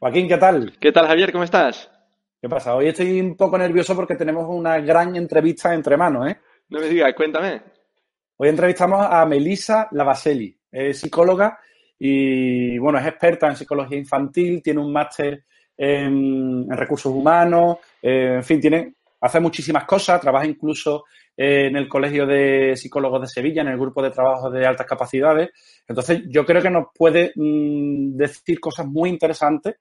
Joaquín, ¿qué tal? ¿Qué tal, Javier? ¿Cómo estás? ¿Qué pasa? Hoy estoy un poco nervioso porque tenemos una gran entrevista entre manos, ¿eh? No me digas, cuéntame. Hoy entrevistamos a Melisa Lavaselli, es psicóloga y, bueno, es experta en psicología infantil, tiene un máster en, recursos humanos, eh, en fin, tiene, hace muchísimas cosas, trabaja incluso en el Colegio de Psicólogos de Sevilla, en el grupo de trabajo de altas capacidades. Entonces, yo creo que nos puede mm, decir cosas muy interesantes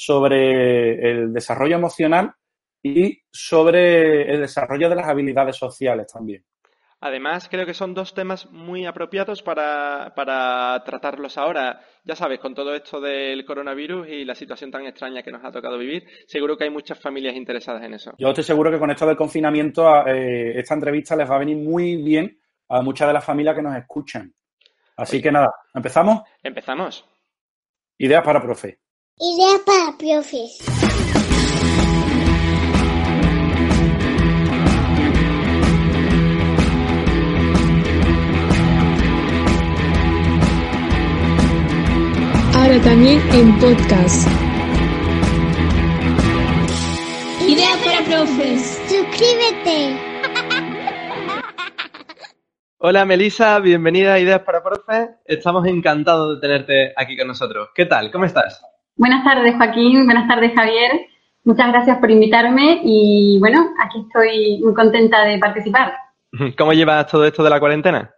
sobre el desarrollo emocional y sobre el desarrollo de las habilidades sociales también. Además, creo que son dos temas muy apropiados para, tratarlos ahora. Ya sabes, con todo esto del coronavirus y la situación tan extraña que nos ha tocado vivir, seguro que hay muchas familias interesadas en eso. Yo estoy seguro que con esto del confinamiento, eh, esta entrevista les va a venir muy bien a muchas de las familias que nos escuchan. Así que nada, ¿empezamos? Empezamos. Ideas para profe. Ideas para profes. Ahora también en podcast. Ideas para profes. Suscríbete. Hola Melisa, bienvenida a Ideas para Profes. Estamos encantados de tenerte aquí con nosotros. ¿Qué tal? ¿Cómo estás? Buenas tardes, Joaquín. Buenas tardes, Javier. Muchas gracias por invitarme y bueno, aquí estoy muy contenta de participar. ¿Cómo llevas todo esto de la cuarentena?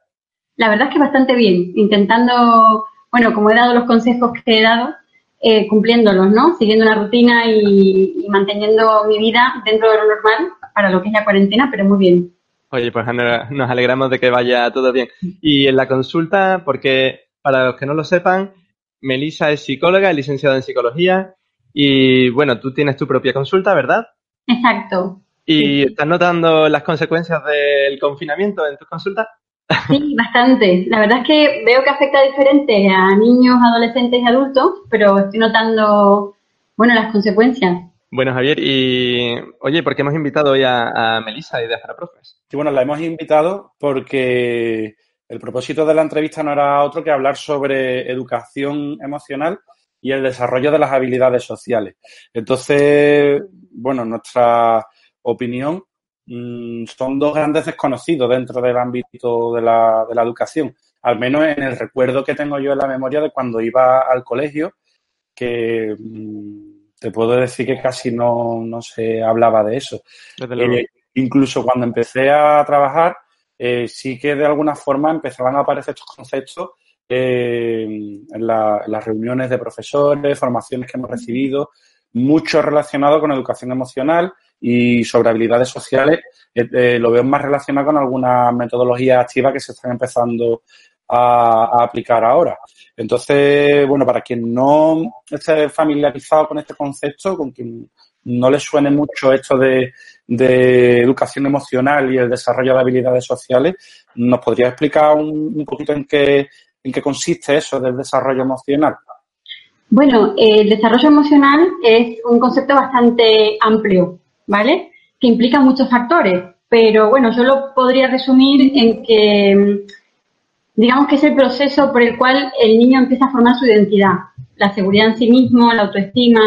La verdad es que bastante bien, intentando, bueno, como he dado los consejos que he dado, eh, cumpliéndolos, ¿no? Siguiendo una rutina y, manteniendo mi vida dentro de lo normal para lo que es la cuarentena, pero muy bien. Oye, pues nos alegramos de que vaya todo bien. Y en la consulta, porque para los que no lo sepan, Melisa es psicóloga, licenciada en psicología y bueno, tú tienes tu propia consulta, ¿verdad? Exacto. ¿Y estás notando las consecuencias del confinamiento en tus consultas? Sí, bastante. La verdad es que veo que afecta diferente a niños, adolescentes y adultos, pero estoy notando, bueno, las consecuencias. Bueno, Javier, y oye, ¿por qué hemos invitado hoy a, a Melisa, Ideas para Profes? Sí, bueno, la hemos invitado porque el propósito de la entrevista no era otro que hablar sobre educación emocional y el desarrollo de las habilidades sociales. Entonces, bueno, nuestra opinión mm, son dos grandes desconocidos dentro del ámbito de la, de la educación, al menos en el recuerdo que tengo yo en la memoria de cuando iba al colegio, que mm, te puedo decir que casi no, se hablaba de eso. Eh, incluso cuando empecé a trabajar, eh, sí que de alguna forma empezaban a aparecer estos conceptos eh, en, las reuniones de profesores, formaciones que hemos recibido, mucho relacionado con educación emocional y sobre habilidades sociales. Eh, lo veo más relacionado con algunas metodologías activas que se están empezando a, aplicar ahora. Entonces, bueno, para quien no esté familiarizado con este concepto, con quien no le suene mucho esto de, educación emocional y el desarrollo de habilidades sociales, ¿nos podría explicar un, poquito en qué, en qué consiste eso del desarrollo emocional? Bueno, el desarrollo emocional es un concepto bastante amplio, ¿vale? Que implica muchos factores, pero bueno, yo lo podría resumir en que, digamos que es el proceso por el cual el niño empieza a formar su identidad, la seguridad en sí mismo, la autoestima,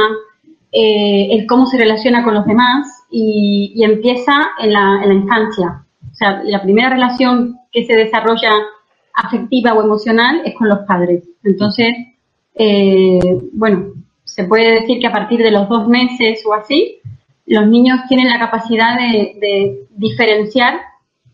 eh, el cómo se relaciona con los demás y, empieza en la, en la, infancia. O sea, la primera relación que se desarrolla afectiva o emocional es con los padres. Entonces, eh, bueno, se puede decir que a partir de los dos meses o así, los niños tienen la capacidad de, diferenciar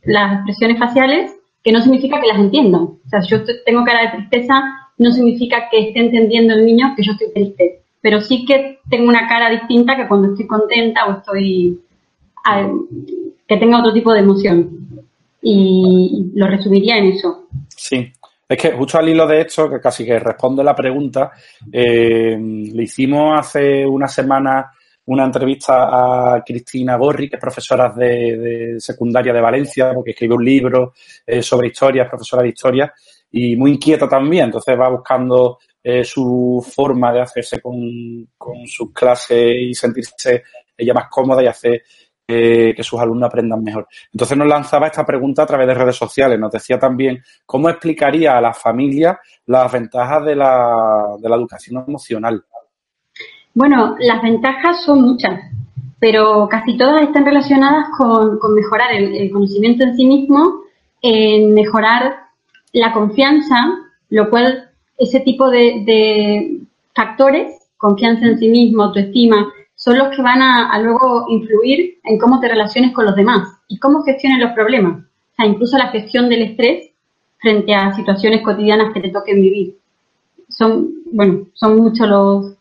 las expresiones faciales, que no significa que las entiendan. O sea, yo tengo cara de tristeza, no significa que esté entendiendo el niño que yo estoy triste pero sí que tengo una cara distinta que cuando estoy contenta o estoy que tenga otro tipo de emoción. Y lo resumiría en eso. Sí. Es que justo al hilo de esto, que casi que responde la pregunta, eh, le hicimos hace una semana una entrevista a Cristina Gorri, que es profesora de, secundaria de Valencia, porque escribe un libro eh, sobre historia, es profesora de historia, y muy inquieta también, entonces va buscando eh, su forma de hacerse con, sus clases y sentirse ella más cómoda y hacer que sus alumnos aprendan mejor. Entonces nos lanzaba esta pregunta a través de redes sociales. Nos decía también cómo explicaría a las familias las ventajas de la, de la educación emocional. Bueno, las ventajas son muchas, pero casi todas están relacionadas con, mejorar el, conocimiento en sí mismo, en mejorar la confianza, lo cual ese tipo de, factores, confianza en sí mismo, autoestima, son los que van a, luego influir en cómo te relaciones con los demás y cómo gestiones los problemas. O sea, incluso la gestión del estrés frente a situaciones cotidianas que te toquen vivir. Son, bueno, son muchos los,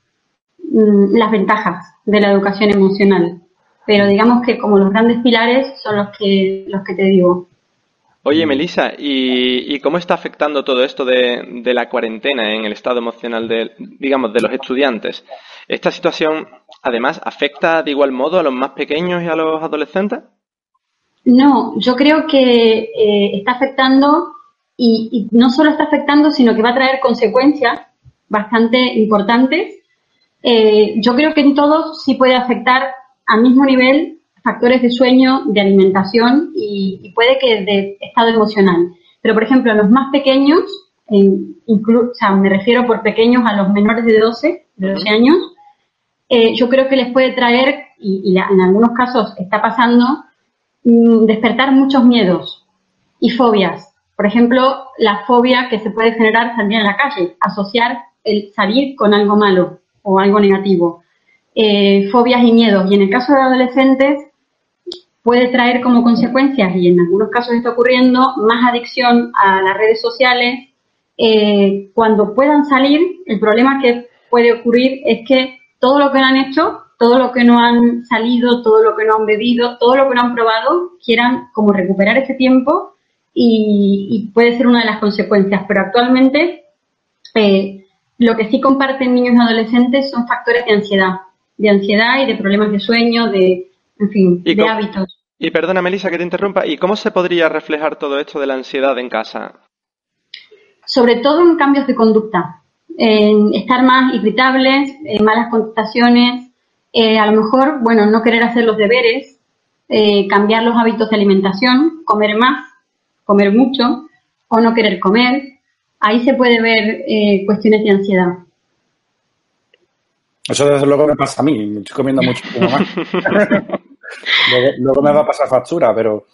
mm, las ventajas de la educación emocional. Pero digamos que como los grandes pilares son los que, los que te digo. Oye, Melissa, ¿y, cómo está afectando todo esto de, la cuarentena en el estado emocional de, digamos, de los estudiantes? ¿Esta situación, además, afecta de igual modo a los más pequeños y a los adolescentes? No, yo creo que eh, está afectando y, no solo está afectando, sino que va a traer consecuencias bastante importantes. Eh, yo creo que en todos sí puede afectar al mismo nivel factores de sueño, de alimentación y, puede que de estado emocional. Pero, por ejemplo, los más pequeños, o sea, me refiero por pequeños a los menores de 12, de 12 años, eh, yo creo que les puede traer, y, en algunos casos está pasando, mm, despertar muchos miedos y fobias. Por ejemplo, la fobia que se puede generar salir a la calle, asociar el salir con algo malo o algo negativo. Eh, fobias y miedos. Y en el caso de adolescentes, puede traer como consecuencias, y en algunos casos está ocurriendo, más adicción a las redes sociales. Eh, cuando puedan salir, el problema que puede ocurrir es que todo lo que no han hecho, todo lo que no han salido, todo lo que no han bebido, todo lo que no han probado, quieran como recuperar ese tiempo y, puede ser una de las consecuencias. Pero actualmente eh, lo que sí comparten niños y adolescentes son factores de ansiedad, de ansiedad y de problemas de sueño, de, en fin, de hábitos. Y perdona, Melissa, que te interrumpa. ¿Y cómo se podría reflejar todo esto de la ansiedad en casa? Sobre todo en cambios de conducta. En estar más irritables, en malas contestaciones, eh, a lo mejor, bueno, no querer hacer los deberes, eh, cambiar los hábitos de alimentación, comer más, comer mucho o no querer comer. Ahí se puede ver eh, cuestiones de ansiedad. Eso desde luego me pasa a mí, me estoy comiendo mucho más. luego, me va a pasar factura, pero...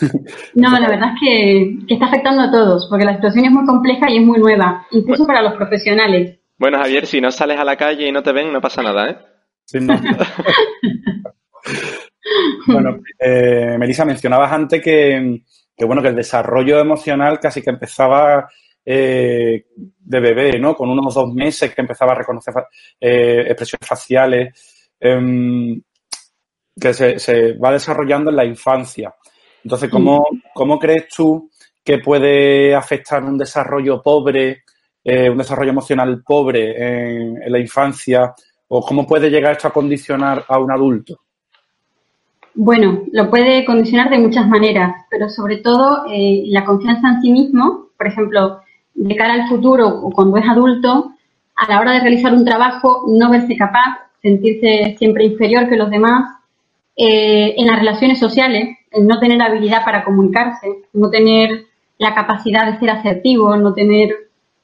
no, la verdad es que, está afectando a todos, porque la situación es muy compleja y es muy nueva, incluso para los profesionales. Bueno, Javier, si no sales a la calle y no te ven, no pasa nada, ¿eh? Sí, no. bueno, eh, Melissa, mencionabas antes que, que, bueno, que el desarrollo emocional casi que empezaba eh, de bebé, ¿no? Con unos dos meses que empezaba a reconocer eh, expresiones faciales. Que se, va desarrollando en la infancia. Entonces, ¿cómo, ¿cómo crees tú que puede afectar un desarrollo pobre, eh, un desarrollo emocional pobre en, la infancia? ¿O cómo puede llegar esto a condicionar a un adulto? Bueno, lo puede condicionar de muchas maneras, pero sobre todo eh, la confianza en sí mismo, por ejemplo, de cara al futuro o cuando es adulto, a la hora de realizar un trabajo, no verse capaz, sentirse siempre inferior que los demás, eh, en las relaciones sociales, el no tener habilidad para comunicarse, no tener la capacidad de ser asertivo, no tener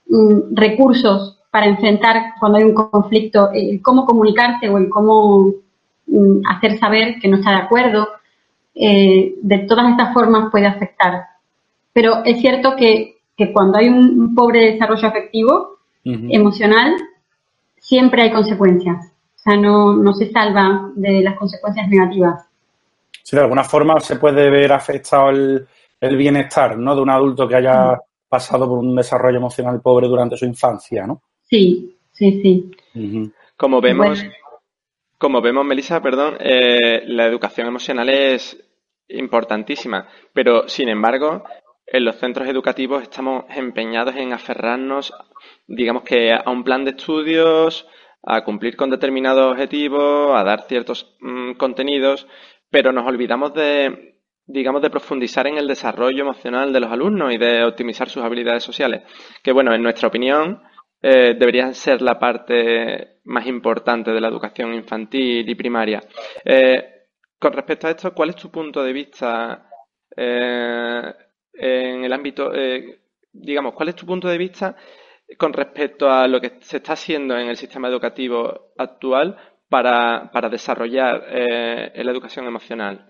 mm, recursos para enfrentar cuando hay un conflicto, el cómo comunicarse o el cómo mm, hacer saber que no está de acuerdo, eh, de todas estas formas puede afectar. Pero es cierto que, cuando hay un, pobre desarrollo afectivo, emocional, siempre hay consecuencias. O sea, no, no se salva de las consecuencias negativas. Sí, de alguna forma se puede ver afectado el, bienestar, ¿no? De un adulto que haya pasado por un desarrollo emocional pobre durante su infancia, ¿no? Sí, sí, sí. Como vemos, como vemos, Melissa, perdón, eh, la educación emocional es importantísima, pero sin embargo, en los centros educativos estamos empeñados en aferrarnos, digamos que a un plan de estudios, a cumplir con determinados objetivos, a dar ciertos mm, contenidos, pero nos olvidamos de, digamos, de profundizar en el desarrollo emocional de los alumnos y de optimizar sus habilidades sociales, que bueno, en nuestra opinión, eh, deberían ser la parte más importante de la educación infantil y primaria. Eh, con respecto a esto, ¿cuál es tu punto de vista eh, en el ámbito, digamos, cuál es tu punto de vista con respecto a lo que se está haciendo en el sistema educativo actual para, para desarrollar eh, la educación emocional?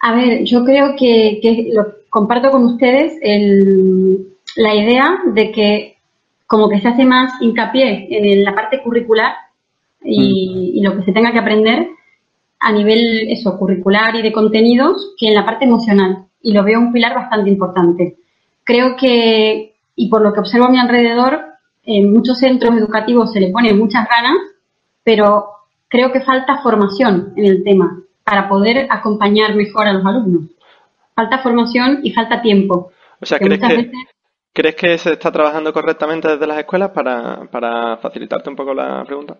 A ver, yo creo que, lo comparto con ustedes la idea de que como que se hace más hincapié en la parte curricular y, lo que se tenga que aprender a nivel eso curricular y de contenidos que en la parte emocional y lo veo un pilar bastante importante. Creo que y por lo que observo a mi alrededor en muchos centros educativos se le pone muchas ganas, pero creo que falta formación en el tema para poder acompañar mejor a los alumnos. Falta formación y falta tiempo. O sea, ¿crees que, ¿crees que se está trabajando correctamente desde las escuelas para, para facilitarte un poco la pregunta?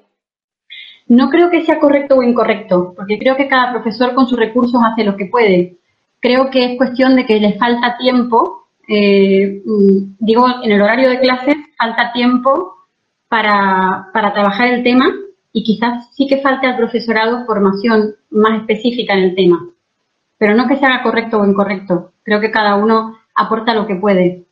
No creo que sea correcto o incorrecto, porque creo que cada profesor con sus recursos hace lo que puede. Creo que es cuestión de que le falta tiempo, eh, mm, digo, en el horario de clases falta tiempo para, para trabajar el tema y quizás sí que falte al profesorado formación más específica en el tema. Pero no que se haga correcto o incorrecto. Creo que cada uno aporta lo que puede.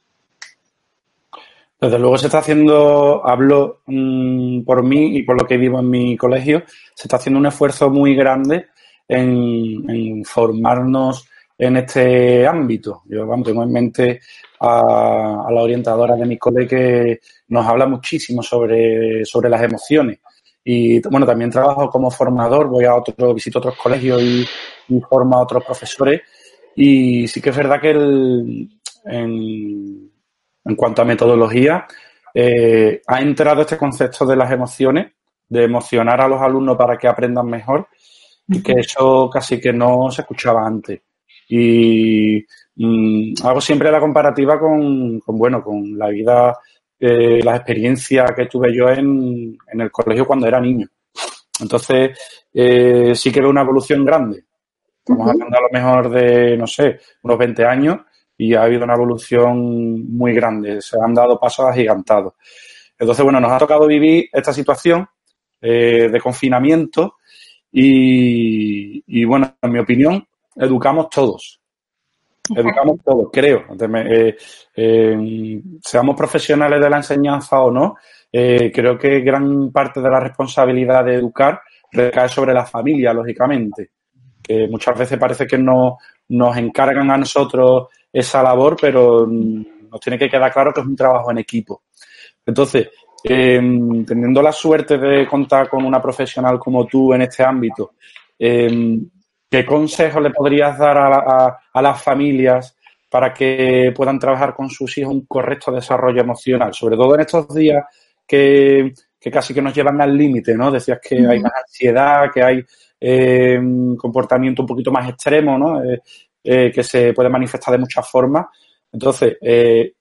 Desde luego se está haciendo, hablo mm, por mí y por lo que vivo en mi colegio, se está haciendo un esfuerzo muy grande en, formarnos en este ámbito. Yo vamos, tengo en mente a, a, la orientadora de mi cole que nos habla muchísimo sobre, sobre las emociones y bueno, también trabajo como formador, voy a otro, visito otros colegios y, formo a otros profesores. Y sí que es verdad que el, en, cuanto a metodología, eh, ha entrado este concepto de las emociones, de emocionar a los alumnos para que aprendan mejor, y que eso casi que no se escuchaba antes. Y mm, hago siempre la comparativa con, con, bueno, con la vida eh, la experiencia que tuve yo en, el colegio cuando era niño. Entonces, eh, sí que veo una evolución grande. Estamos hablando a lo mejor de, no sé, unos 20 años y ha habido una evolución muy grande. Se han dado pasos agigantados. Entonces, bueno, nos ha tocado vivir esta situación eh, de confinamiento y, y, bueno, en mi opinión, educamos todos. Educamos todos, creo. Eh, eh, seamos profesionales de la enseñanza o no, eh, creo que gran parte de la responsabilidad de educar recae sobre la familia, lógicamente. Que muchas veces parece que no, nos encargan a nosotros esa labor, pero mm, nos tiene que quedar claro que es un trabajo en equipo. Entonces, teniendo la suerte de contar con una profesional como tú en este ámbito, ¿Qué consejos le podrías dar a, las familias para que puedan trabajar con sus hijos un correcto desarrollo emocional? Sobre todo en estos días que, casi que nos llevan al límite, ¿no? Decías que hay más ansiedad, que hay eh, comportamiento un poquito más extremo, ¿no? Eh, eh, que se puede manifestar de muchas formas. Entonces,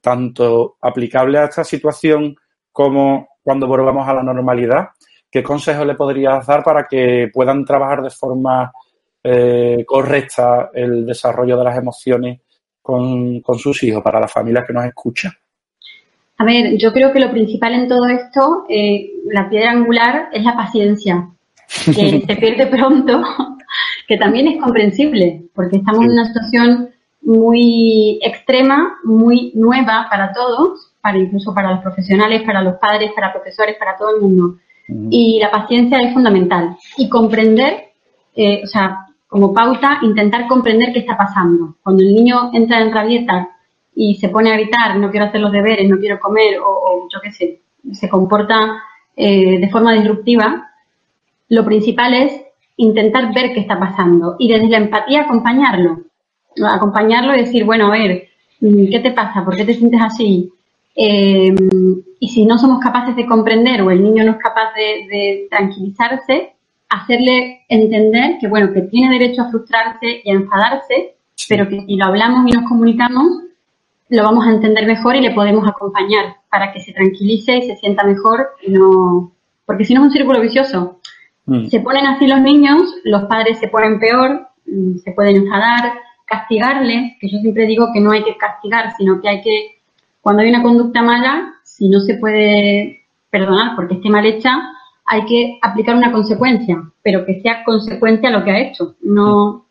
tanto aplicable a esta situación como cuando volvamos a la normalidad, ¿qué consejos le podrías dar para que puedan trabajar de forma eh, correcta el desarrollo de las emociones con, sus hijos, para las familias que nos escuchan? A ver, yo creo que lo principal en todo esto, eh, la piedra angular, es la paciencia, que se pierde pronto, que también es comprensible, porque estamos en una situación muy extrema, muy nueva para todos, para incluso para los profesionales, para los padres, para profesores, para todo el mundo. Y la paciencia es fundamental. Y comprender, eh, o sea, como pauta intentar comprender qué está pasando. Cuando el niño entra en rabieta y se pone a gritar, no quiero hacer los deberes, no quiero comer o, yo qué sé, se comporta eh, de forma disruptiva, lo principal es intentar ver qué está pasando y desde la empatía acompañarlo. Acompañarlo y decir, bueno, a ver, mm, ¿qué te pasa? ¿Por qué te sientes así? Eh, y si no somos capaces de comprender o el niño no es capaz de tranquilizarse, hacerle entender que, bueno, que tiene derecho a frustrarse y a enfadarse, pero que si lo hablamos y nos comunicamos, lo vamos a entender mejor y le podemos acompañar para que se tranquilice y se sienta mejor y no, porque si no es un círculo vicioso. Mm. Se ponen así los niños, los padres se ponen peor, se pueden enfadar, castigarles, que yo siempre digo que no hay que castigar, sino que hay que, cuando hay una conducta mala, si no se puede perdonar porque esté mal hecha, hay que aplicar una consecuencia, pero que sea consecuencia a lo que ha hecho. No,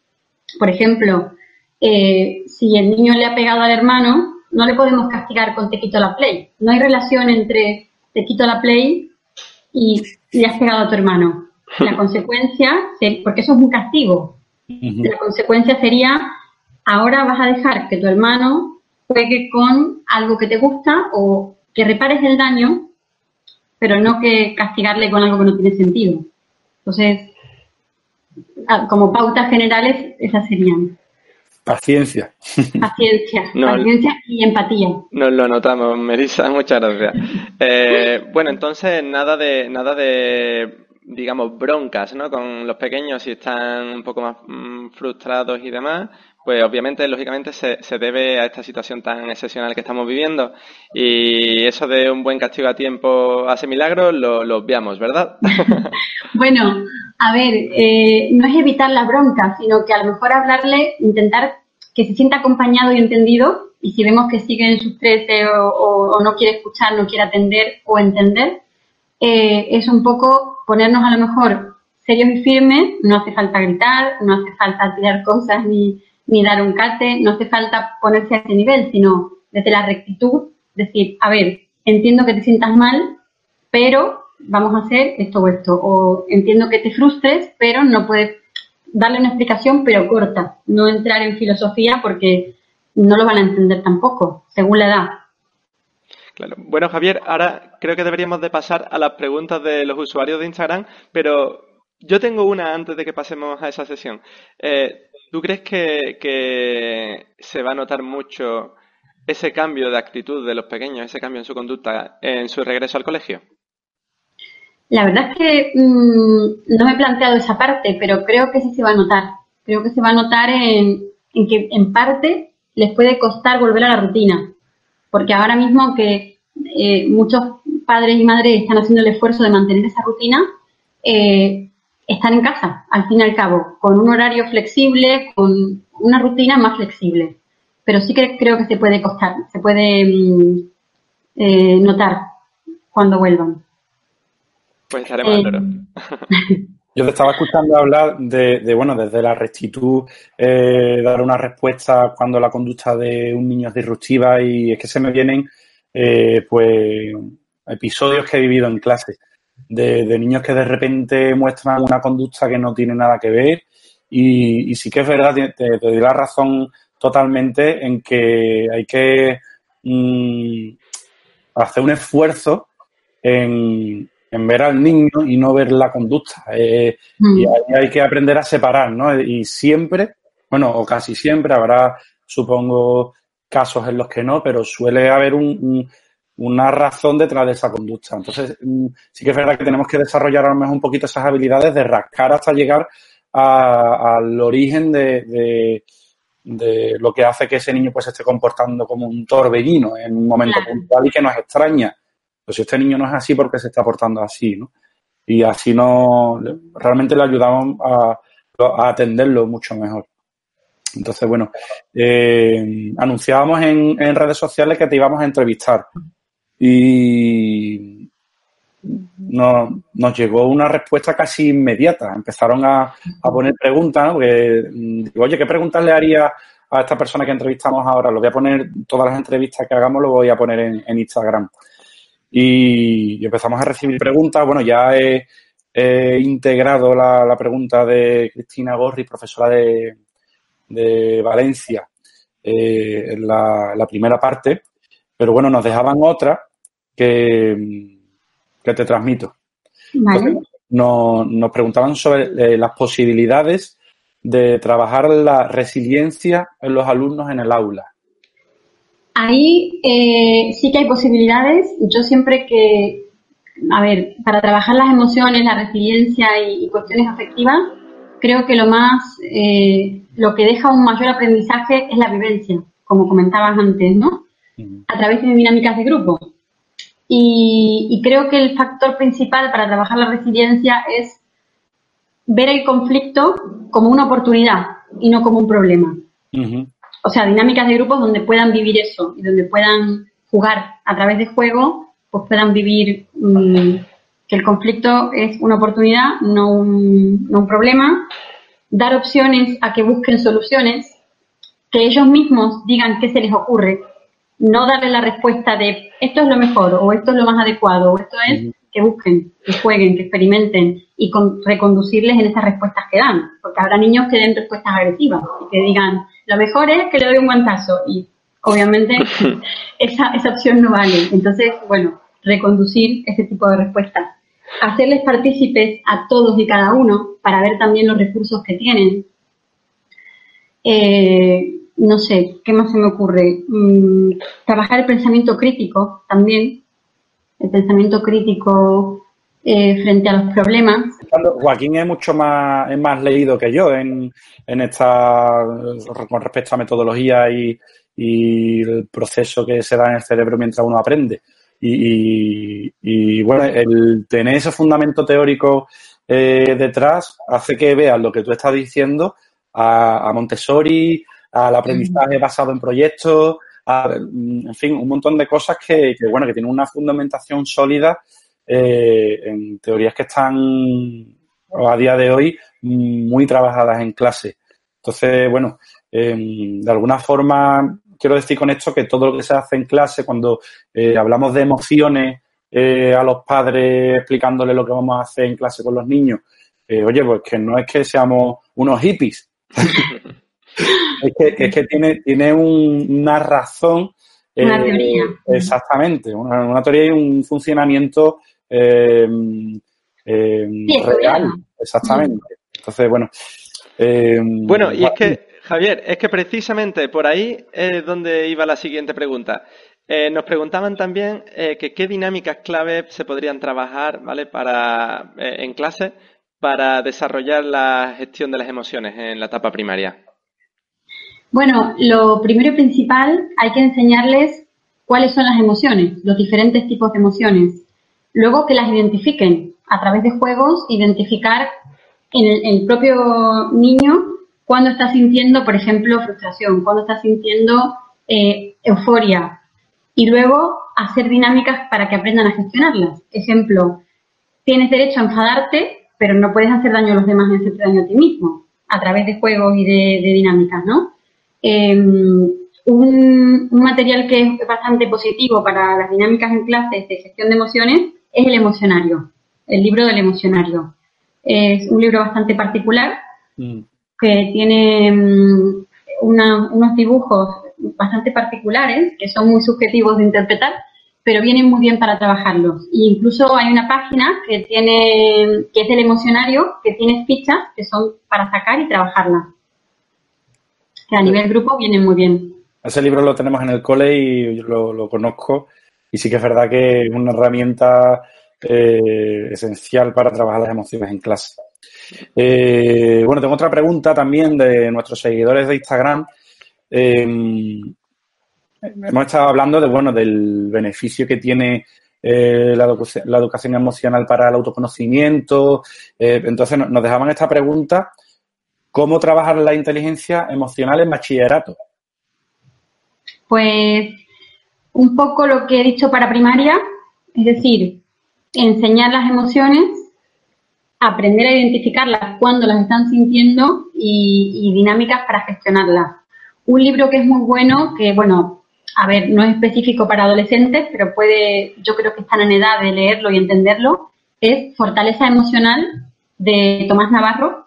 por ejemplo, eh, si el niño le ha pegado al hermano, no le podemos castigar con te quito la play. No hay relación entre te quito la play y le has pegado a tu hermano. La consecuencia, porque eso es un castigo, la consecuencia sería, ahora vas a dejar que tu hermano juegue con algo que te gusta o que repares el daño, pero no que castigarle con algo que no tiene sentido. Entonces, ah, como pautas generales, esas serían. Paciencia. Paciencia, paciencia y empatía. Nos lo notamos, Melissa, muchas gracias. Eh, bueno, entonces nada de nada de digamos broncas, ¿no? Con los pequeños si están un poco más mm, frustrados y demás, pues obviamente, lógicamente, se, se, debe a esta situación tan excepcional que estamos viviendo. Y eso de un buen castigo a tiempo hace milagros, lo, lo obviamos, ¿verdad? bueno, a ver, eh, no es evitar la bronca, sino que a lo mejor hablarle, intentar que se sienta acompañado y entendido. Y si vemos que sigue en sus 13 o, no quiere escuchar, no quiere atender o entender, eh, es un poco ponernos a lo mejor serios y firmes. No hace falta gritar, no hace falta tirar cosas ni ni dar un cate, no hace falta ponerse a ese nivel, sino desde la rectitud, decir, a ver, entiendo que te sientas mal, pero vamos a hacer esto o esto, o entiendo que te frustres, pero no puedes darle una explicación, pero corta, no entrar en filosofía porque no lo van a entender tampoco, según la edad. Claro. Bueno, Javier, ahora creo que deberíamos de pasar a las preguntas de los usuarios de Instagram, pero yo tengo una antes de que pasemos a esa sesión. Eh, ¿Tú crees que, se va a notar mucho ese cambio de actitud de los pequeños, ese cambio en su conducta en su regreso al colegio? La verdad es que mm, no me he planteado esa parte, pero creo que sí se va a notar. Creo que se va a notar en, que en parte les puede costar volver a la rutina. Porque ahora mismo que eh, muchos padres y madres están haciendo el esfuerzo de mantener esa rutina, eh, están en casa, al fin y al cabo, con un horario flexible, con una rutina más flexible. Pero sí que creo que se puede costar, se puede mm, eh, notar cuando vuelvan. Pues estaremos eh, Yo te estaba escuchando hablar de, bueno, desde la rectitud, eh, dar una respuesta cuando la conducta de un niño es disruptiva y es que se me vienen, pues, episodios que he vivido en clase de, niños que de repente muestran una conducta que no tiene nada que ver. Y, sí que es verdad, te, doy la razón totalmente en que hay que mm, hacer un esfuerzo en, ver al niño y no ver la conducta. Eh, mm. Y hay, que aprender a separar, ¿no? Y siempre, bueno, o casi siempre, habrá, supongo, casos en los que no, pero suele haber un, una razón detrás de esa conducta. Entonces, mm, sí que es verdad que tenemos que desarrollar a lo mejor un poquito esas habilidades de rascar hasta llegar al origen de, de, lo que hace que ese niño pues esté comportando como un torbellino en un momento puntual y que nos extraña. Pues si este niño no es así, porque se está portando así? ¿no? Y así no realmente le ayudamos a, a atenderlo mucho mejor. Entonces, bueno, eh, anunciábamos en, en, redes sociales que te íbamos a entrevistar y nos llegó una respuesta casi inmediata. Empezaron a, poner preguntas, mm, oye, ¿qué preguntas le haría a esta persona que entrevistamos ahora? Lo voy a poner, todas las entrevistas que hagamos lo voy a poner en, Instagram. Y, empezamos a recibir preguntas. Bueno, ya he, integrado la, pregunta de Cristina Gorri, profesora de, Valencia, eh, en la, primera parte. Pero bueno, nos dejaban otra que, te transmito. nos, preguntaban sobre eh, las posibilidades de trabajar la resiliencia en los alumnos en el aula. Ahí eh, sí que hay posibilidades. Yo siempre que, a ver, para trabajar las emociones, la resiliencia y, cuestiones afectivas, creo que lo más, eh, lo que deja un mayor aprendizaje es la vivencia, como comentabas antes, ¿no? A través de dinámicas de grupo. Y, creo que el factor principal para trabajar la resiliencia es ver el conflicto como una oportunidad y no como un problema. O sea, dinámicas de grupos donde puedan vivir eso y donde puedan jugar a través de juego, pues puedan vivir mm, que el conflicto es una oportunidad, no un, no un problema. Dar opciones a que busquen soluciones, que ellos mismos digan qué se les ocurre no darle la respuesta de esto es lo mejor o esto es lo más adecuado o esto es que busquen, que jueguen, que experimenten y con, reconducirles en esas respuestas que dan. Porque habrá niños que den respuestas agresivas y que digan, lo mejor es que le doy un guantazo y obviamente esa, esa opción no vale. Entonces, bueno, reconducir ese tipo de respuestas. Hacerles partícipes a todos y cada uno para ver también los recursos que tienen. Eh, no sé, ¿qué más se me ocurre? Mm, trabajar el pensamiento crítico también, el pensamiento crítico eh, frente a los problemas. Joaquín es mucho más, es más leído que yo en, en esta, con respecto a metodología y, y el proceso que se da en el cerebro mientras uno aprende. Y, y, bueno, el tener ese fundamento teórico eh, detrás hace que veas lo que tú estás diciendo a, a Montessori, al aprendizaje basado en proyectos, en fin, un montón de cosas que, que, bueno, que tienen una fundamentación sólida eh, en teorías que están a día de hoy muy trabajadas en clase. Entonces, bueno, eh, de alguna forma quiero decir con esto que todo lo que se hace en clase, cuando eh, hablamos de emociones eh, a los padres explicándoles lo que vamos a hacer en clase con los niños, oye, pues que no es que seamos unos hippies. es, que, es que tiene, tiene un, una razón. Una teoría. Exactamente, una, una, teoría y un funcionamiento real. Exactamente. Exactamente. Entonces, bueno. bueno, y es que Javier, es que precisamente por ahí es donde iba la siguiente pregunta. Eh, nos preguntaban también eh, que qué dinámicas clave se podrían trabajar, ¿vale? Para eh, en clase para desarrollar la gestión de las emociones en la etapa primaria. Bueno, lo primero y principal hay que enseñarles cuáles son las emociones, los diferentes tipos de emociones. Luego que las identifiquen a través de juegos, identificar en el, propio niño cuando está sintiendo, por ejemplo, frustración, cuando está sintiendo eh, euforia. Y luego hacer dinámicas para que aprendan a gestionarlas. Ejemplo, tienes derecho a enfadarte, pero no puedes hacer daño a los demás ni hacerte daño a ti mismo, a través de juegos y de dinámicas, ¿no? Eh, un, un, material que es bastante positivo para las dinámicas en clases de gestión de emociones es el emocionario, el libro del emocionario. Es un libro bastante particular mm que tiene una, unos dibujos bastante particulares, que son muy subjetivos de interpretar, pero vienen muy bien para trabajarlos. E incluso hay una página que tiene, que es el emocionario, que tiene fichas que son para sacar y trabajarlas. Que a nivel grupo vienen muy bien. Ese libro lo tenemos en el cole y yo lo, lo conozco. Y sí que es verdad que es una herramienta eh, esencial para trabajar las emociones en clase. Eh, bueno, tengo otra pregunta también de nuestros seguidores de Instagram. Eh, hemos estado hablando de, bueno, del beneficio que tiene eh, la, la, educación emocional para el autoconocimiento. Entonces nos dejaban esta pregunta, ¿cómo trabajar la inteligencia emocional en bachillerato? Pues un poco lo que he dicho para primaria, es decir, enseñar las emociones aprender a identificarlas cuando las están sintiendo y, dinámicas para gestionarlas. Un libro que es muy bueno, que bueno, a ver, no es específico para adolescentes, pero puede, yo creo que están en edad de leerlo y entenderlo, es Fortaleza Emocional de Tomás Navarro,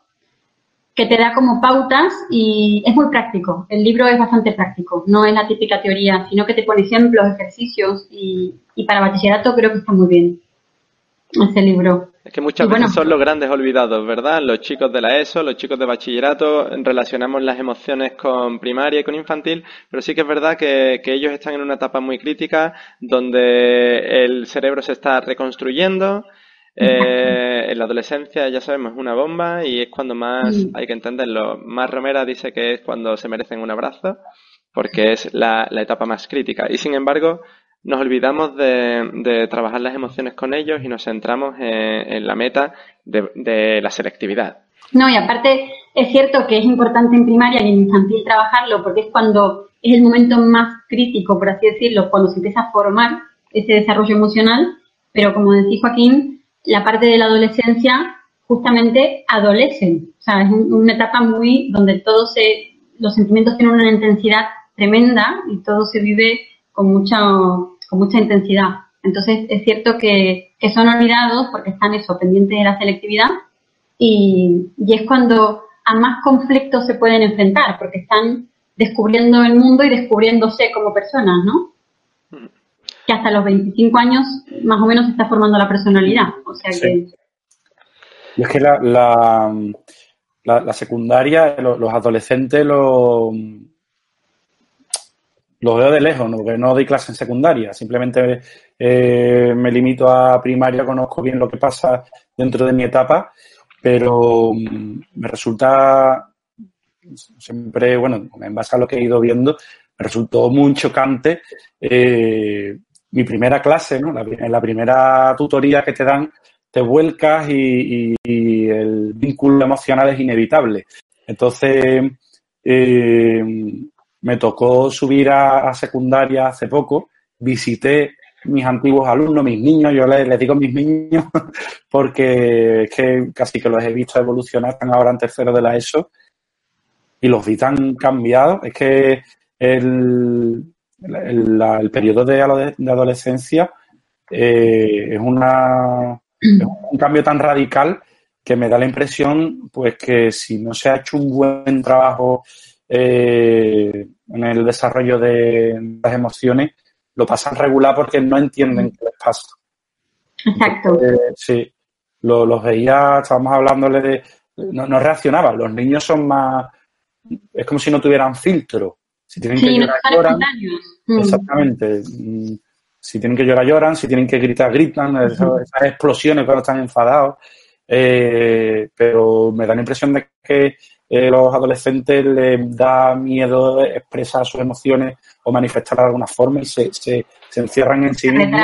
que te da como pautas y es muy práctico. El libro es bastante práctico, no es la típica teoría, sino que te pone ejemplos, ejercicios y, y para bachillerato creo que está muy bien ese libro. Es que muchas veces son los grandes olvidados, ¿verdad? Los chicos de la ESO, los chicos de bachillerato, relacionamos las emociones con primaria y con infantil, pero sí que es verdad que, que ellos están en una etapa muy crítica donde el cerebro se está reconstruyendo. Eh, en la adolescencia, ya sabemos, es una bomba y es cuando más hay que entenderlo. Más Romera dice que es cuando se merecen un abrazo, porque es la, la etapa más crítica. Y sin embargo, nos olvidamos de, de, trabajar las emociones con ellos y nos centramos en, en la meta de, de, la selectividad. No, y aparte es cierto que es importante en primaria y en infantil trabajarlo porque es cuando es el momento más crítico, por así decirlo, cuando se empieza a formar ese desarrollo emocional, pero como decía Joaquín, la parte de la adolescencia justamente adolecen, o sea, es una etapa muy donde todos se, los sentimientos tienen una intensidad tremenda y todo se vive con mucha, con mucha intensidad. Entonces, es cierto que, que son olvidados porque están eso, pendientes de la selectividad y, y es cuando a más conflictos se pueden enfrentar porque están descubriendo el mundo y descubriéndose como personas, ¿no? Que hasta los 25 años más o menos se está formando la personalidad. O sea que. Y es que la, la, la, secundaria, los, los adolescentes, los lo veo de lejos, ¿no? porque no doy clase en secundaria, simplemente eh, me limito a primaria, conozco bien lo que pasa dentro de mi etapa, pero mm, me resulta siempre, bueno, en base a lo que he ido viendo, me resultó muy chocante eh, mi primera clase, ¿no? en la primera tutoría que te dan, te vuelcas y, el vínculo emocional es inevitable. Entonces, eh, me tocó subir a, secundaria hace poco, visité mis antiguos alumnos, mis niños, yo les, digo mis niños, porque es que casi que los he visto evolucionar, están ahora en tercero de la ESO, y los vi tan cambiados, es que el, el, periodo de, adolescencia eh, es, una, es un cambio tan radical que me da la impresión pues que si no se ha hecho un buen trabajo eh, en el desarrollo de las emociones lo pasan regular porque no entienden qué les pasa. Exacto. sí, los veía, estábamos hablándole de... No, no reaccionaban, los niños son más... Es como si no tuvieran filtro. Si tienen que llorar, lloran. Mm. Exactamente. Mm, si tienen que llorar, lloran. Si tienen que gritar, gritan. Esas, explosiones cuando están enfadados. Eh, pero me da la impresión de que eh, los adolescentes les da miedo expresar sus emociones o manifestar de alguna forma y se, se, encierran en sí mismos.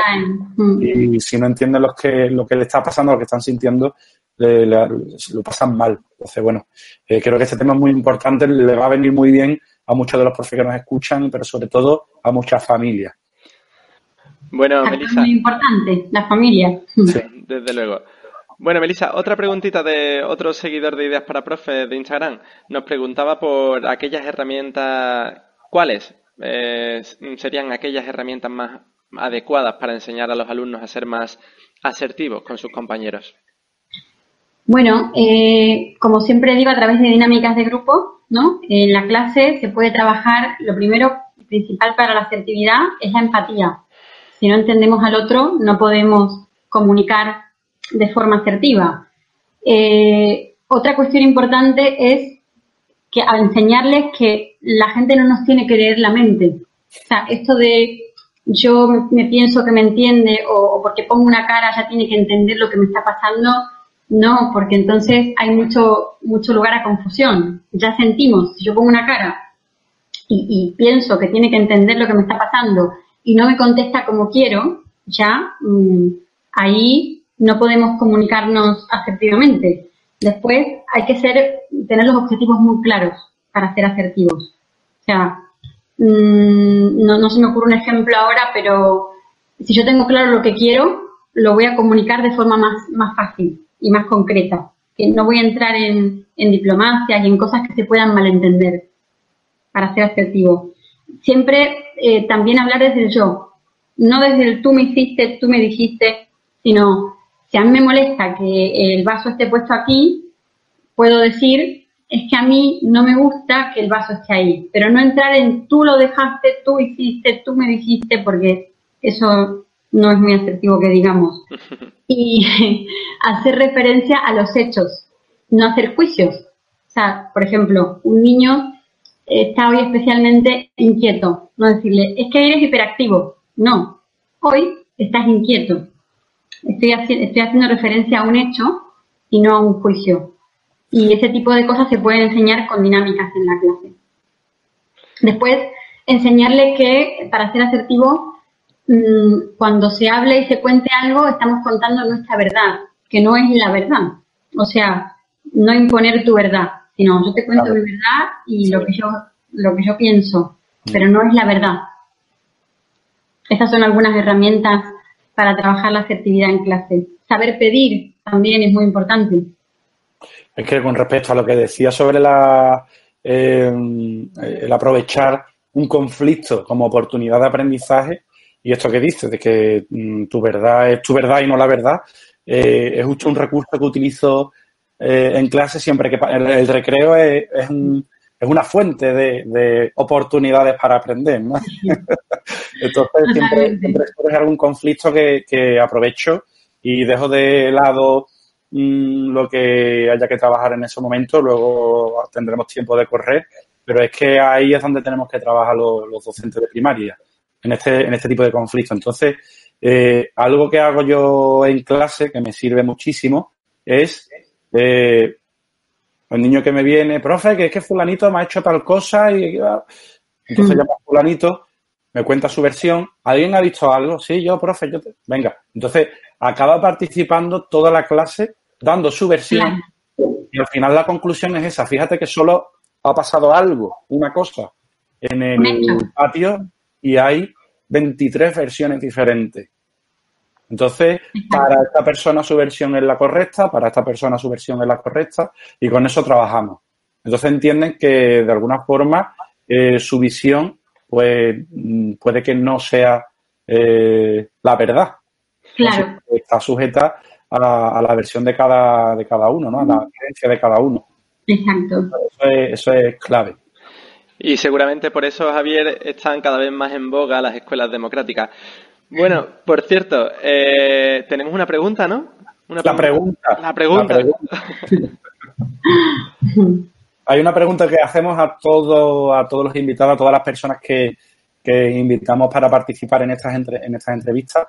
Mm. Y si no entienden lo que, lo que les está pasando, lo que están sintiendo, lo pasan mal. Entonces, bueno, eh, creo que este tema es muy importante, le va a venir muy bien a muchos de los profes que nos escuchan, pero sobre todo a muchas familias. Bueno, Melissa. Es muy importante, la familia. Sí, desde luego. Bueno, Melissa, otra preguntita de otro seguidor de Ideas para Profes de Instagram. Nos preguntaba por aquellas herramientas, ¿cuáles eh, serían aquellas herramientas más adecuadas para enseñar a los alumnos a ser más asertivos con sus compañeros? Bueno, eh, como siempre digo, a través de dinámicas de grupo, ¿no? En la clase se puede trabajar, lo primero principal para la asertividad es la empatía. Si no entendemos al otro, no podemos comunicar de forma asertiva. Eh, otra cuestión importante es que al enseñarles que la gente no nos tiene que leer la mente. O sea, esto de yo me, pienso que me entiende o, porque pongo una cara ya tiene que entender lo que me está pasando, no, porque entonces hay mucho, mucho lugar a confusión. Ya sentimos, si yo pongo una cara y, pienso que tiene que entender lo que me está pasando y no me contesta como quiero, ya mm, ahí no podemos comunicarnos asertivamente. Después hay que ser, tener los objetivos muy claros para ser asertivos. O sea, mm, no, se me ocurre un ejemplo ahora, pero si yo tengo claro lo que quiero, lo voy a comunicar de forma más, más fácil y más concreta. Que no voy a entrar en, en diplomacia y en cosas que se puedan malentender para ser asertivo. Siempre eh, también hablar desde el yo, no desde el tú me hiciste, tú me dijiste, sino si a mí me molesta que el vaso esté puesto aquí, puedo decir, es que a mí no me gusta que el vaso esté ahí, pero no entrar en tú lo dejaste, tú hiciste, tú me dijiste, porque eso no es muy asertivo que digamos. Y hacer referencia a los hechos, no hacer juicios. O sea, por ejemplo, un niño está hoy especialmente inquieto, no decirle, es que eres hiperactivo. No, hoy estás inquieto estoy, estoy haciendo referencia a un hecho y no a un juicio. Y ese tipo de cosas se pueden enseñar con dinámicas en la clase. Después, enseñarle que para ser asertivo, mm, cuando se hable y se cuente algo, estamos contando nuestra verdad, que no es la verdad. O sea, no imponer tu verdad, sino yo te cuento mi verdad y lo que yo lo que yo pienso, pero no es la verdad. Estas son algunas herramientas para trabajar la asertividad en clase. Saber pedir también es muy importante. Es que con respecto a lo que decía sobre la, eh, el aprovechar un conflicto como oportunidad de aprendizaje. Y esto que dices, de que mm, tu verdad es tu verdad y no la verdad, eh, es justo un recurso que utilizo eh, en clase siempre que el, recreo es, es, una fuente de, oportunidades para aprender. ¿no? Entonces, siempre, siempre surge algún conflicto que, que, aprovecho y dejo de lado mm, lo que haya que trabajar en ese momento. Luego tendremos tiempo de correr pero es que ahí es donde tenemos que trabajar los, docentes de primaria, en este, en este tipo de conflictos. Entonces, eh, algo que hago yo en clase, que me sirve muchísimo, es eh, el niño que me viene, profe, que es que fulanito me ha hecho tal cosa y entonces mm. llamo a fulanito, me cuenta su versión, ¿alguien ha dicho algo? Sí, yo, profe, yo venga. Entonces, acaba participando toda la clase dando su versión y al final la conclusión es esa. Fíjate que solo ha pasado algo, una cosa, en el patio y hay 23 versiones diferentes. Entonces, para esta persona su versión es la correcta, para esta persona su versión es la correcta y con eso trabajamos. Entonces entienden que de alguna forma eh, su visión pues mm, puede que no sea eh, la verdad. Claro. Está sujeta a, la versión de cada, de cada uno, ¿no? A la creencia de cada uno. Exacto. Eso es, clave. Y seguramente por eso, Javier, están cada vez más en boga las escuelas democráticas. Bueno, por cierto, eh, tenemos una pregunta, ¿no? Una la pregunta. La pregunta. Hay una pregunta que hacemos a todos, a todos los invitados, a todas las personas que, invitamos para participar en estas, en estas entrevistas,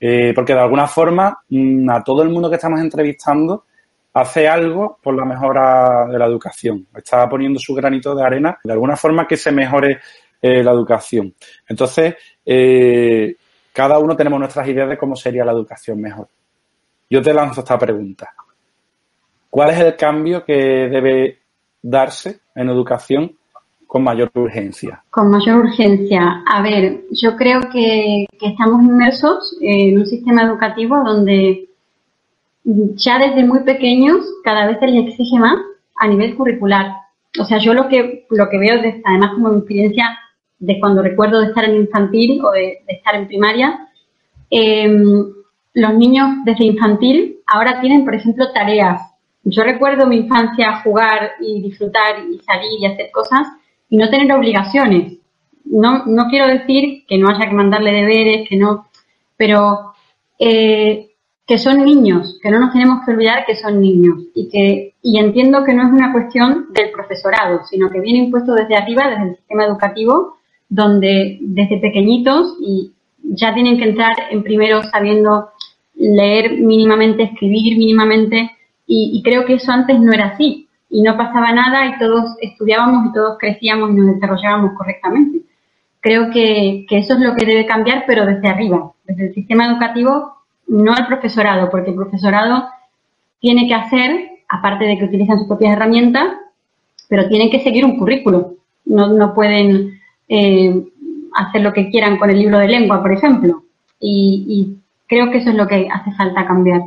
eh, porque de alguna forma mm, a todo el mundo que estamos entrevistando hace algo por la mejora de la educación. Está poniendo su granito de arena de alguna forma que se mejore eh, la educación. Entonces, eh, cada uno tenemos nuestras ideas de cómo sería la educación mejor. Yo te lanzo esta pregunta. ¿Cuál es el cambio que debe darse en educación con mayor urgencia? Con mayor urgencia. A ver, yo creo que estamos inmersos en un sistema educativo donde ya desde muy pequeños cada vez se les exige más a nivel curricular. O sea, yo lo que, lo que veo, además como mi experiencia de cuando recuerdo de estar en infantil o de, estar en primaria, em, los niños desde infantil ahora tienen, por ejemplo, tareas. Yo recuerdo mi infancia jugar y disfrutar y salir y hacer cosas y no tener obligaciones. No, no quiero decir que no haya que mandarle deberes, que no, pero eh, que son niños, que no nos tenemos que olvidar que son niños y que y entiendo que no es una cuestión del profesorado, sino que viene impuesto desde arriba, desde el sistema educativo, donde desde pequeñitos y ya tienen que entrar en primero sabiendo leer mínimamente, escribir mínimamente y, creo que eso antes no era así y no pasaba nada y todos estudiábamos y todos crecíamos y nos desarrollábamos correctamente. Creo que, que eso es lo que debe cambiar, pero desde arriba, desde el sistema educativo no al profesorado, porque el profesorado tiene que hacer, aparte de que utilizan sus propias herramientas, pero tienen que seguir un currículo. No, no pueden eh, hacer lo que quieran con el libro de lengua, por ejemplo. Y, y creo que eso es lo que hace falta cambiar.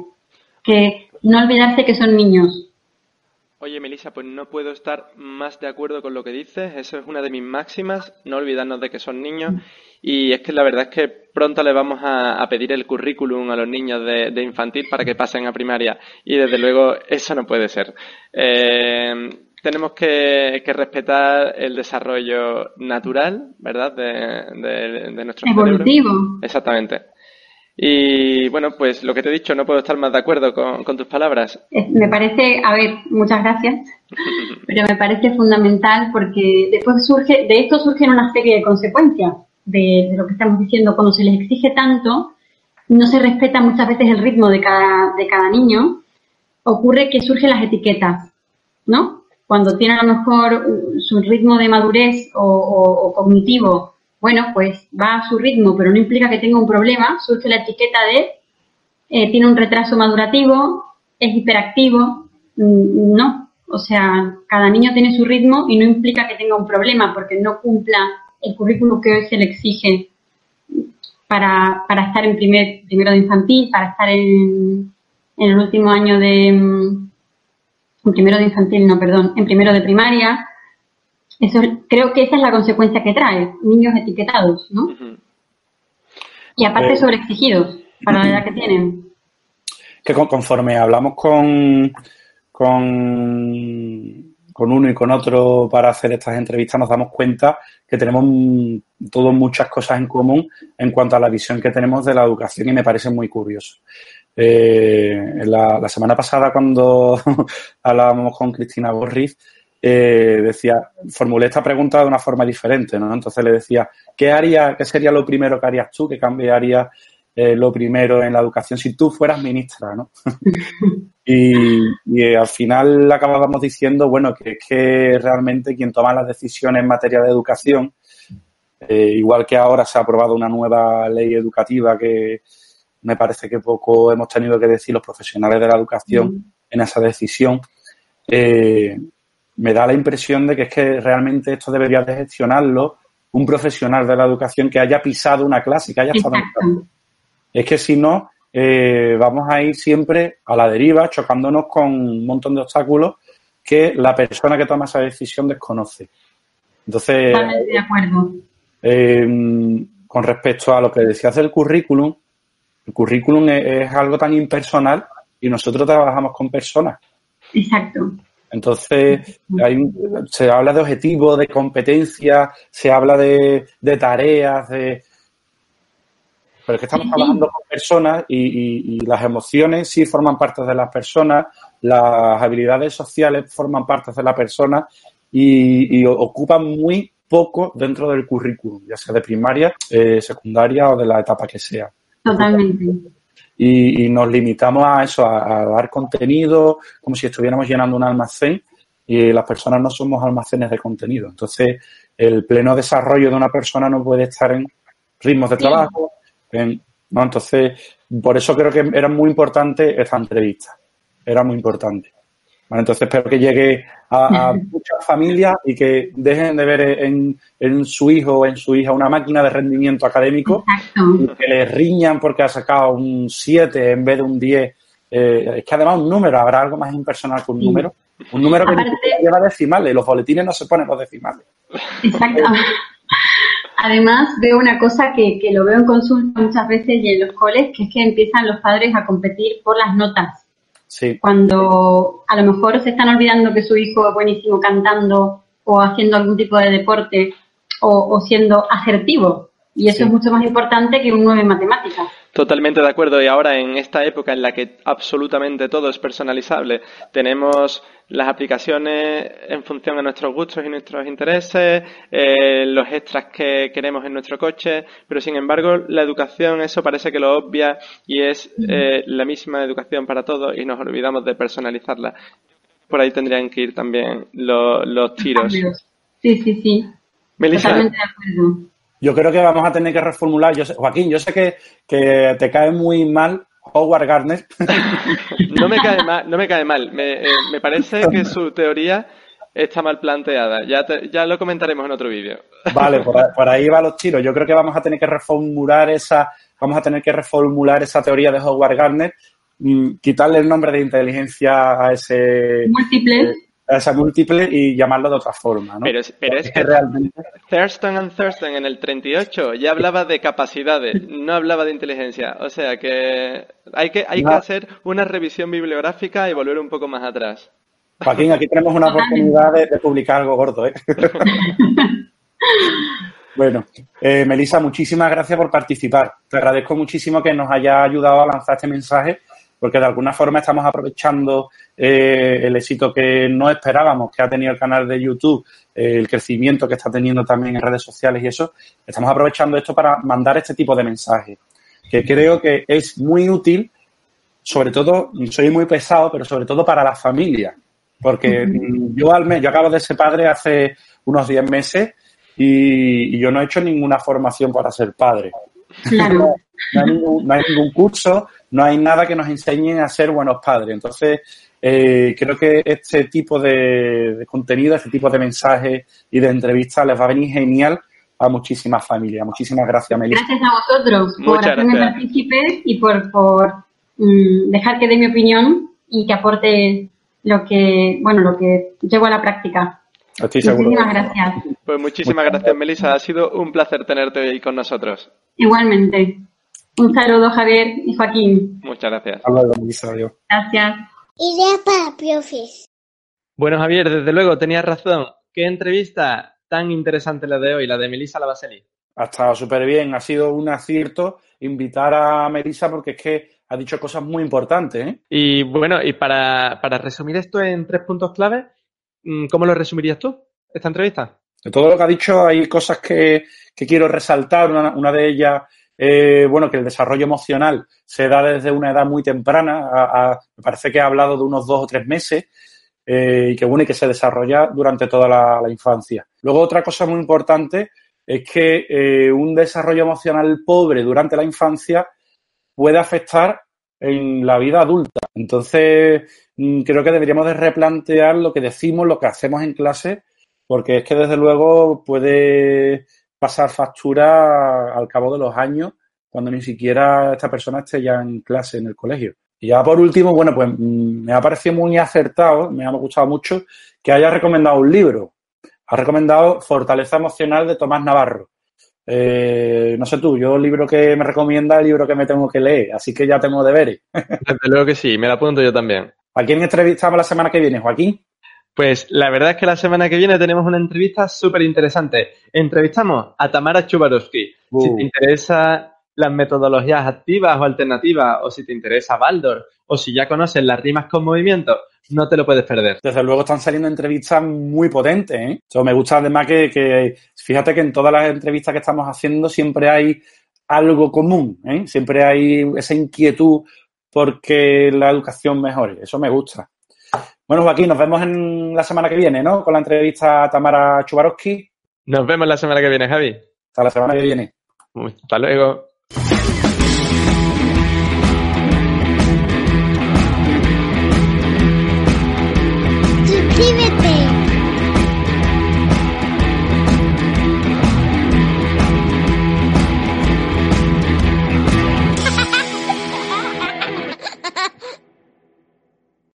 Que no olvidarse que son niños, Oye, Melissa, pues no puedo estar más de acuerdo con lo que dices. Eso es una de mis máximas, no olvidarnos de que son niños. Y es que la verdad es que pronto le vamos a, pedir el currículum a los niños de, infantil para que pasen a primaria. Y desde luego eso no puede ser. Eh, tenemos que, respetar el desarrollo natural, ¿verdad? De, de, de nuestro Evolutivo. Exactamente. Y bueno, pues lo que te he dicho, no puedo estar más de acuerdo con, tus palabras. Eh, me parece, a ver, muchas gracias, pero me parece fundamental porque después surge, de esto surgen una serie de consecuencias de, lo que estamos diciendo. Cuando se les exige tanto, no se respeta muchas veces el ritmo de cada, de cada niño, ocurre que surgen las etiquetas, ¿no? Cuando tiene a lo mejor su ritmo de madurez o cognitivo bueno, pues va a su ritmo, pero no implica que tenga un problema, surge la etiqueta de eh, tiene un retraso madurativo, es hiperactivo, mm, no, o sea, cada niño tiene su ritmo y no implica que tenga un problema porque no cumpla el currículo que hoy se le exige para, para estar en primer, primero de infantil, para estar en, en el último año de, en primero de infantil, no, perdón, en primero de primaria, Eso, creo que esa es la consecuencia que trae, niños etiquetados, ¿no? Y aparte Eh, sobreexigidos para la edad que tienen. que con- conforme hablamos con, con, con uno y con otro para hacer estas entrevistas, nos damos cuenta que tenemos todos muchas cosas en común en cuanto a la visión que tenemos de la educación y me parece muy curioso. Eh, la, semana pasada, cuando hablábamos con Cristina Borriz, eh, decía, formulé esta pregunta de una forma diferente, ¿no? Entonces le decía, ¿qué haría, qué sería lo primero que harías tú, que cambiaría eh, lo primero en la educación si tú fueras ministra, ¿no? y, y, eh, al final acabábamos diciendo, bueno, que es que realmente quien toma las decisiones en materia de educación, eh, igual que ahora se ha aprobado una nueva ley educativa que me parece que poco hemos tenido que decir los profesionales de la educación Mm. en esa decisión, eh, me da la impresión de que es que realmente esto debería de gestionarlo un profesional de la educación que haya pisado una clase, que haya estado en clase. Exacto. Es que si no, eh, vamos a ir siempre a la deriva, chocándonos con un montón de obstáculos que la persona que toma esa decisión desconoce. Entonces, de acuerdo. eh, con respecto a lo que decías del currículum, el currículum es, es algo tan impersonal y nosotros trabajamos con personas. Exacto. Entonces, hay un- se habla de objetivos, de competencias, se habla de, de tareas, de... Pero es que estamos trabajando con personas y, y- y las emociones sí forman parte de las personas, las habilidades sociales forman parte de la persona y, ocupan muy poco dentro del currículum, ya sea de primaria, eh, secundaria o de la etapa que sea Totalmente. y, y nos limitamos a eso, a, a dar contenido, como si estuviéramos llenando un almacén y las personas no somos almacenes de contenido. Entonces, el pleno desarrollo de una persona no puede estar en ritmos de trabajo, ¿no? Entonces, por eso creo que era muy importante esta entrevista. Era muy importante. Entonces espero que llegue a, a muchas familias y que dejen de ver en, en su hijo o en su hija una máquina de rendimiento académico y que le riñan porque ha sacado un 7 en vez de un 10. Eh, es que además un número, habrá algo más impersonal que un número. Un número que Aparte- lleva decimales, los boletines no se ponen los decimales. Exacto. Además, veo una cosa que, que lo veo en consulta muchas veces y en los coles, que es que empiezan los padres a competir por las notas. Sí, Cuando a lo mejor se están olvidando que su hijo es buenísimo cantando o haciendo algún tipo de deporte o, o siendo asertivo. Y eso Sí. es mucho más importante que un 9 en matemáticas. Totalmente de acuerdo. Y ahora en esta época en la que absolutamente todo es personalizable, tenemos las aplicaciones en función de nuestros gustos y nuestros intereses, eh, los extras que queremos en nuestro coche, pero sin embargo la educación eso parece que lo obvia y es eh, la misma educación para todos y nos olvidamos de personalizarla. Por ahí tendrían que ir también lo- los tiros. Sí, sí, sí. Melissa, Totalmente de acuerdo. Yo creo que vamos a tener que reformular. Yo sé- Joaquín, yo sé que, que te cae muy mal Howard Gardner. No me cae mal, no me cae mal. Me, eh, me parece que su teoría está mal planteada. Ya, te- ya lo comentaremos en otro vídeo. Vale, por, ahí- por ahí va los tiros. Yo creo que vamos a tener que reformular esa, vamos a tener que reformular esa teoría de Howard Gardner, mm, quitarle el nombre de inteligencia a ese Múltiple. a esa múltiple y llamarlo de otra forma, ¿no? Pero es- pero es Porque que- realmente Thurston and Thurston en el 38 ya hablaba de capacidades, no hablaba de inteligencia. O sea que hay que, hay que No. hacer una revisión bibliográfica y volver un poco más atrás. Joaquín, aquí tenemos una oportunidad de, de publicar algo gordo, ¿eh? bueno, eh, Melissa, muchísimas gracias por participar. Te agradezco muchísimo que nos haya ayudado a lanzar este mensaje, porque de alguna forma estamos aprovechando eh, el éxito que no esperábamos que ha tenido el canal de YouTube, eh, el crecimiento que está teniendo también en redes sociales y eso. Estamos aprovechando esto para mandar este tipo de mensajes, que creo que es muy útil, sobre todo, soy muy pesado, pero sobre todo para las familias. Porque yo al mes, yo acabo de ser padre hace unos 10 meses y, y yo no he hecho ninguna formación para ser padre. Claro. No hay, ningún, no hay ningún curso, no hay nada que nos enseñe a ser buenos padres. Entonces, eh, creo que este tipo de, de contenido, este tipo de mensajes y de entrevistas les va a venir genial a muchísimas familias. Muchísimas gracias, Melissa. Gracias a vosotros por Muchas hacerme gracias. partícipe y por, por mm, dejar que dé mi opinión y que aporte lo que, bueno, lo que llevo a la práctica. Estoy seguro. Muchísimas gracias. Pues muchísimas gracias, Melissa. Ha sido un placer tenerte hoy con nosotros. Igualmente. Un saludo, Javier y Joaquín. Muchas gracias. Hasta luego, Melissa. Adiós. Gracias. Ideas para profes. Bueno, Javier, desde luego, tenías razón. Qué entrevista tan interesante la de hoy, la de Melissa Lavaseli. Ha estado súper bien. Ha sido un acierto invitar a Melissa porque es que ha dicho cosas muy importantes. ¿eh? Y bueno, y para, para resumir esto en tres puntos clave, mm, ¿cómo lo resumirías tú, esta entrevista? De todo lo que ha dicho hay cosas que, que quiero resaltar. Una, una de ellas, eh, bueno, que el desarrollo emocional se da desde una edad muy temprana. A, me parece que ha hablado de unos dos o tres meses. Eh, y que bueno, y que se desarrolla durante toda la, la infancia. Luego, otra cosa muy importante es que eh, un desarrollo emocional pobre durante la infancia puede afectar en la vida adulta. Entonces, mm, creo que deberíamos de replantear lo que decimos, lo que hacemos en clase, porque es que desde luego puede pasar factura al cabo de los años cuando ni siquiera esta persona esté ya en clase en el colegio. Y ya por último, bueno, pues mm, me ha parecido muy acertado, me ha gustado mucho que haya recomendado un libro. Ha recomendado Fortaleza Emocional de Tomás Navarro. Eh, no sé tú, yo el libro que me recomienda es el libro que me tengo que leer, así que ya tengo deberes. Desde luego que sí, me lo apunto yo también. ¿A quién entrevistamos la semana que viene, Joaquín? Pues la verdad es que la semana que viene tenemos una entrevista súper interesante. Entrevistamos a Tamara Chubarovsky. Uh. Si te interesa las metodologías activas o alternativas, o si te interesa Baldor, o si ya conoces las rimas con movimiento, no te lo puedes perder. Desde luego están saliendo entrevistas muy potentes. ¿eh? Eso me gusta además que, que, fíjate que en todas las entrevistas que estamos haciendo siempre hay algo común, ¿eh? siempre hay esa inquietud porque la educación mejore. Eso me gusta. Bueno, Joaquín, nos vemos en la semana que viene, ¿no? Con la entrevista a Tamara Chubarovsky. Nos vemos la semana que viene, Javi. Hasta la semana que viene. Hasta luego.